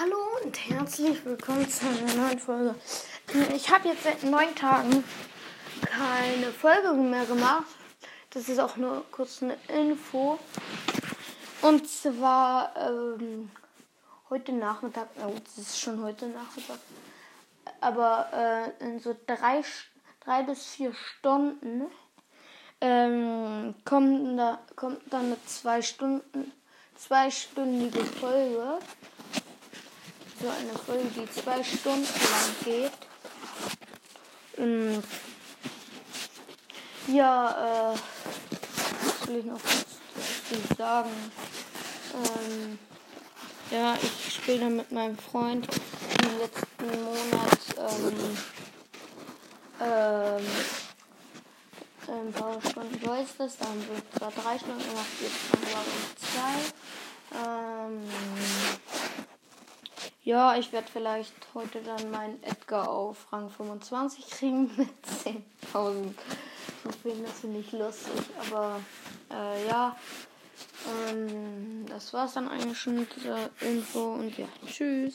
Hallo und herzlich willkommen zu einer neuen Folge. Ich habe jetzt seit neun Tagen keine Folge mehr gemacht. Das ist auch nur kurz eine Info. Und zwar ähm, heute Nachmittag, oh, das ist schon heute Nachmittag, aber äh, in so drei, drei bis vier Stunden ähm, kommt, da, kommt dann eine zwei Stunden, zweistündige Folge so eine Folge, die zwei Stunden lang geht. Ähm, ja, äh, was will ich noch dazu sagen? Ähm, ja, ich spiele mit meinem Freund im letzten Monat ähm, ähm, ein paar Stunden Voice das, da haben wir drei Stunden gemacht, jetzt waren wir zwei. Ähm, ja, ich werde vielleicht heute dann meinen Edgar auf Rang 25 kriegen mit 10.000. Ich finde das nicht lustig, aber äh, ja. Ähm, das war's dann eigentlich schon mit dieser Info und ja, tschüss.